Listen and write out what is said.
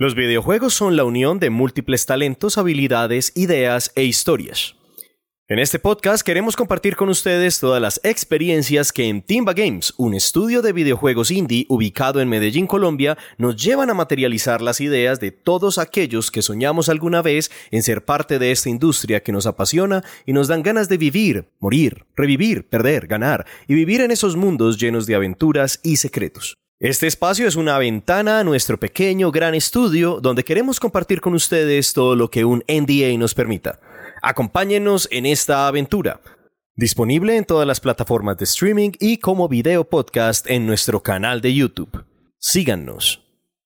Los videojuegos son la unión de múltiples talentos, habilidades, ideas e historias. En este podcast queremos compartir con ustedes todas las experiencias que en Timba Games, un estudio de videojuegos indie ubicado en Medellín, Colombia, nos llevan a materializar las ideas de todos aquellos que soñamos alguna vez en ser parte de esta industria que nos apasiona y nos dan ganas de vivir, morir, revivir, perder, ganar y vivir en esos mundos llenos de aventuras y secretos. Este espacio es una ventana a nuestro pequeño gran estudio donde queremos compartir con ustedes todo lo que un NDA nos permita. Acompáñenos en esta aventura. Disponible en todas las plataformas de streaming y como video podcast en nuestro canal de YouTube. Síganos.